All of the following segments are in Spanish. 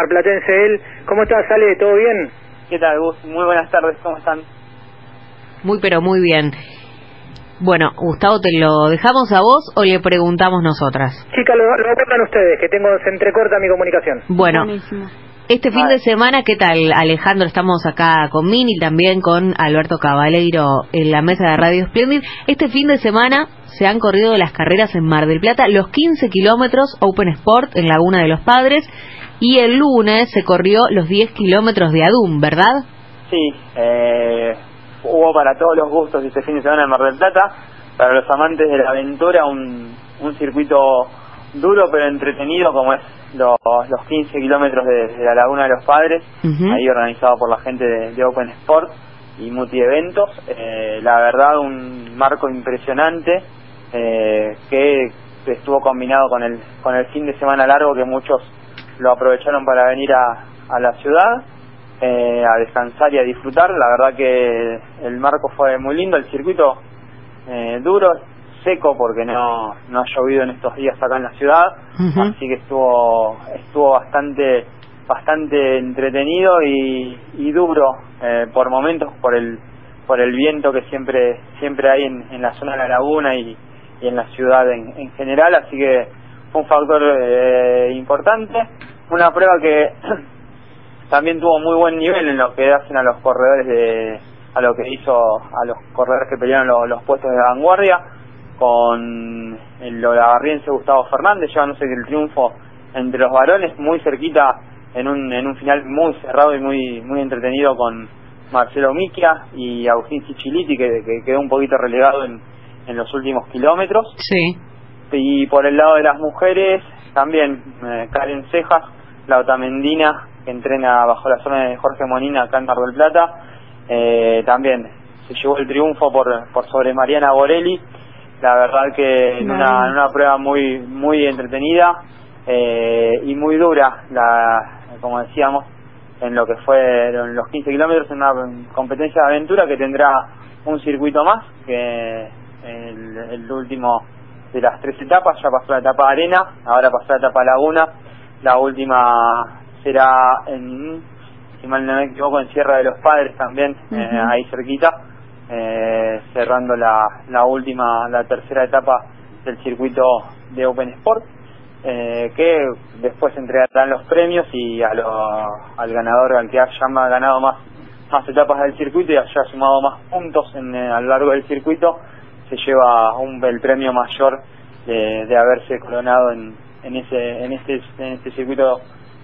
marplatense él. ¿Cómo estás, Ale? ¿Todo bien? ¿Qué tal, Gus? Muy buenas tardes, ¿cómo están? Muy, pero muy bien. Bueno, Gustavo, ¿te lo dejamos a vos o le preguntamos nosotras? Chicas, lo, lo ustedes, que tengo, se entrecorta mi comunicación. Bueno, este fin de semana, ¿qué tal, Alejandro? Estamos acá con Mini, también con Alberto Cabaleiro en la mesa de Radio Splendid. Este fin de semana se han corrido las carreras en Mar del Plata, los 15 kilómetros Open Sport en Laguna de los Padres, y el lunes se corrió los 10 kilómetros de Adum, ¿verdad? Sí, eh, hubo para todos los gustos este fin de semana en Mar del Plata, para los amantes de la aventura, un, un circuito duro pero entretenido como es los, los 15 kilómetros de, la Laguna de los Padres, ahí organizado por la gente de, Open Sport y multieventos. Eh, la verdad, un marco impresionante eh, que estuvo combinado con el, con el fin de semana largo que muchos lo aprovecharon para venir a, a la ciudad. Eh, a descansar y a disfrutar. La verdad que el marco fue muy lindo, el circuito eh, duro, seco porque no, no ha llovido en estos días acá en la ciudad, así que estuvo estuvo bastante bastante entretenido y, y duro eh, por momentos por el por el viento que siempre siempre hay en, en la zona de la laguna y, y en la ciudad en, en, general, así que un factor eh, importante, una prueba que también tuvo muy buen nivel en lo que hacen a los corredores de a lo que hizo a los corredores que pelearon los, los puestos de vanguardia con el olavarriense Gustavo Fernández, llevándose el triunfo entre los varones, muy cerquita en un, en un final muy cerrado y muy, muy entretenido con Marcelo Miquia y Agustín Cichiliti, que, que quedó un poquito relegado en, en los últimos kilómetros. Sí. Y por el lado de las mujeres, también eh, Karen Cejas, la Otamendina, que entrena bajo la zona de Jorge Monina acá en Mar del Plata, eh, también se llevó el triunfo por, por sobre Mariana Borelli. La verdad que en una, en una prueba muy muy entretenida eh, y muy dura, la, como decíamos, en lo que fue en los 15 kilómetros, en una competencia de aventura que tendrá un circuito más, que el, el último de las tres etapas, ya pasó la etapa arena, ahora pasó la etapa laguna, la última será en, si mal no me equivoco, en Sierra de los Padres también, eh, ahí cerquita, eh, cerrando la, la última, la tercera etapa del circuito de Open Sport, eh, que después entregarán los premios y a al ganador, al que haya ganado más, más etapas del circuito y haya sumado más puntos en, eh, a lo largo del circuito, se lleva un, el premio mayor de, de haberse coronado en, en, ese, en, este, en este circuito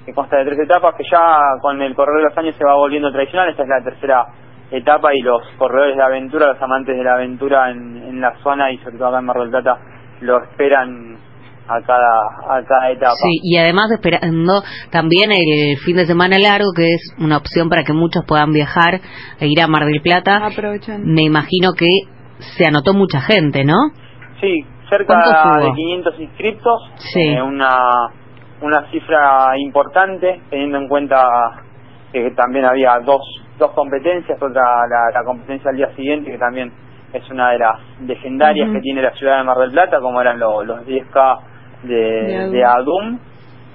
que consta de tres etapas, que ya con el correr de los años se va volviendo tradicional, esta es la tercera etapa y los corredores de aventura, los amantes de la aventura en, en la zona y sobre todo acá en Mar del Plata lo esperan a cada, a cada etapa. Sí, y además esperando también el fin de semana largo, que es una opción para que muchos puedan viajar e ir a Mar del Plata. Me imagino que se anotó mucha gente, ¿no? Sí, cerca de 500 inscriptos, sí. Eh, una, una cifra importante, teniendo en cuenta que también había dos dos competencias, otra la, competencia al día siguiente, que también es una de las legendarias que tiene la ciudad de Mar del Plata, como eran los 10K de, Adum.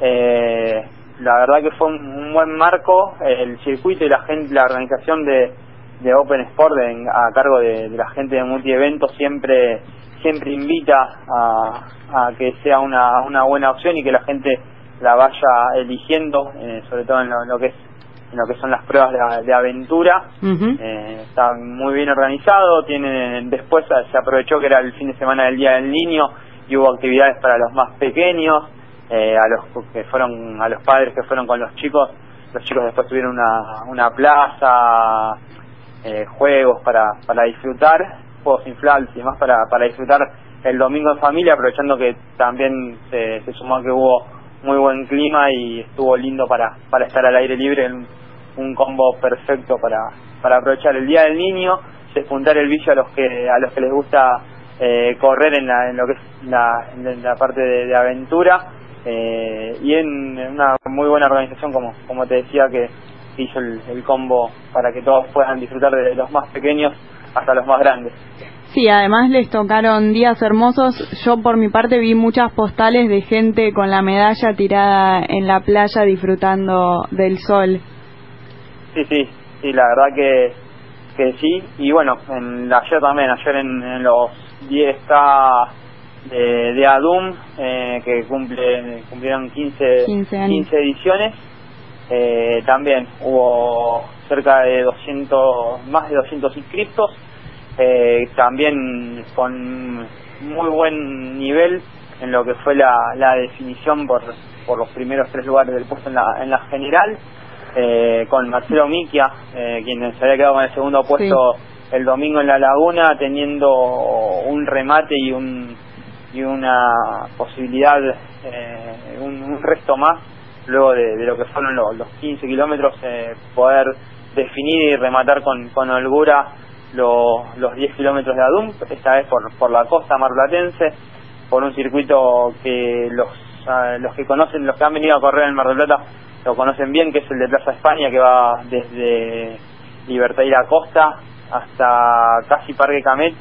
Eh, la verdad que fue un, buen marco, el circuito y la gente, la organización de, de Open Sport a cargo de, la gente de multieventos siempre siempre invita a, a que sea una, una buena opción y que la gente la vaya eligiendo, eh, sobre todo en lo que es en lo que son las pruebas de, aventura. eh, está muy bien organizado. Tiene, después se aprovechó que era el fin de semana del Día del Niño y hubo actividades para los más pequeños, eh, a los que fueron, a los padres que fueron con los chicos. Los chicos después tuvieron una, una plaza, eh, juegos para, para disfrutar, juegos inflables y demás para, para disfrutar el domingo en familia, aprovechando que también se, se sumó que hubo muy buen clima y estuvo lindo para, para estar al aire libre en, un combo perfecto para, para aprovechar el Día del Niño, despuntar el vicio a los que, a los que les gusta eh, correr en, la, en lo que es la, parte de, aventura eh, y en, una muy buena organización como, como te decía que hizo el, combo para que todos puedan disfrutar de los más pequeños hasta los más grandes. Sí, además les tocaron días hermosos. Yo por mi parte vi muchas postales de gente con la medalla tirada en la playa disfrutando del sol. Sí, sí, sí, la verdad que, que sí. Y bueno, en, ayer también, ayer en, los 10K de, de ADUM, eh, que cumple, cumplieron 15, 15, ediciones, eh, también hubo cerca de 200, más de 200 inscriptos eh, también con muy buen nivel en lo que fue la, la definición por, por los primeros tres lugares del puesto en la, en la general, eh, con Marcelo Miquia, eh, quien se había quedado con el segundo puesto el domingo en la laguna, teniendo un remate y un y una posibilidad, eh, un, resto más, luego de, lo que fueron los, los 15 kilómetros, eh, poder definir y rematar con, con holgura los, los 10 kilómetros de Adum, esta vez por, por la costa marplatense, por un circuito que los, ah, los que conocen, los que han venido a correr en Mar del Plata, lo conocen bien, que es el de Plaza España, que va desde Libertad y la Costa hasta casi Parque Camet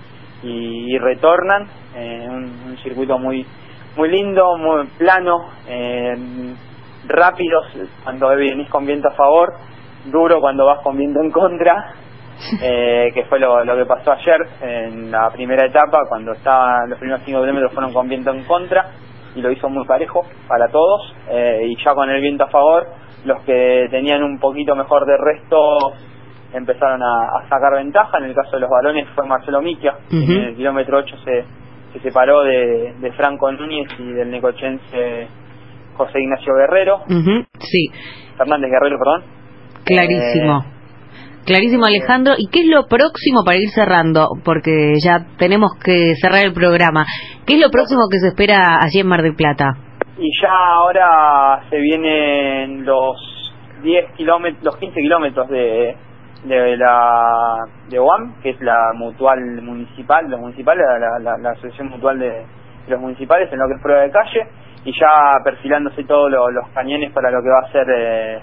y, retornan, eh, un, circuito muy muy lindo, muy plano, eh, rápidos cuando venís con viento a favor, duro cuando vas con viento en contra, eh, que fue lo, lo, que pasó ayer en la primera etapa, cuando estaban los primeros 5 kilómetros fueron con viento en contra y lo hizo muy parejo para todos eh, y ya con el viento a favor los que tenían un poquito mejor de resto empezaron a, sacar ventaja. En el caso de los balones fue Marcelo Miquia en el kilómetro 8 se, se separó de, de Franco Núñez y del necochense José Ignacio Guerrero sí Fernández Guerrero perdón clarísimo eh, Clarísimo, Alejandro. ¿Y qué es lo próximo para ir cerrando? Porque ya tenemos que cerrar el programa. ¿Qué es lo próximo que se espera allí en Mar del Plata? Y ya ahora se vienen los 10 kilómetros, los 15 kilómetros de, de la de OAM, que es la mutual municipal, los municipales, la, la, asociación mutual de, los municipales en lo que es prueba de calle, y ya perfilándose todos los cañones para lo que va a ser eh,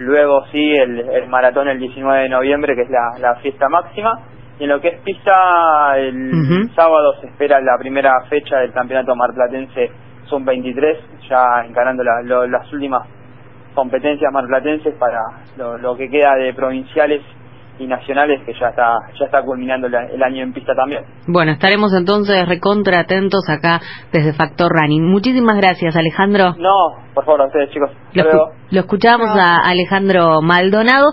Luego sí, el, maratón el 19 de noviembre, que es la, fiesta máxima. Y en lo que es pista, el sábado se espera la primera fecha del campeonato marplatense son 23, ya encarando las últimas competencias marplatenses para lo que queda de provinciales y nacionales que ya está ya está culminando el año en pista también. Bueno, estaremos entonces recontra atentos acá desde Factor Running. Muchísimas gracias, Alejandro. No, por favor, a ustedes, chicos. Lo, lo escuchamos a Alejandro Maldonado.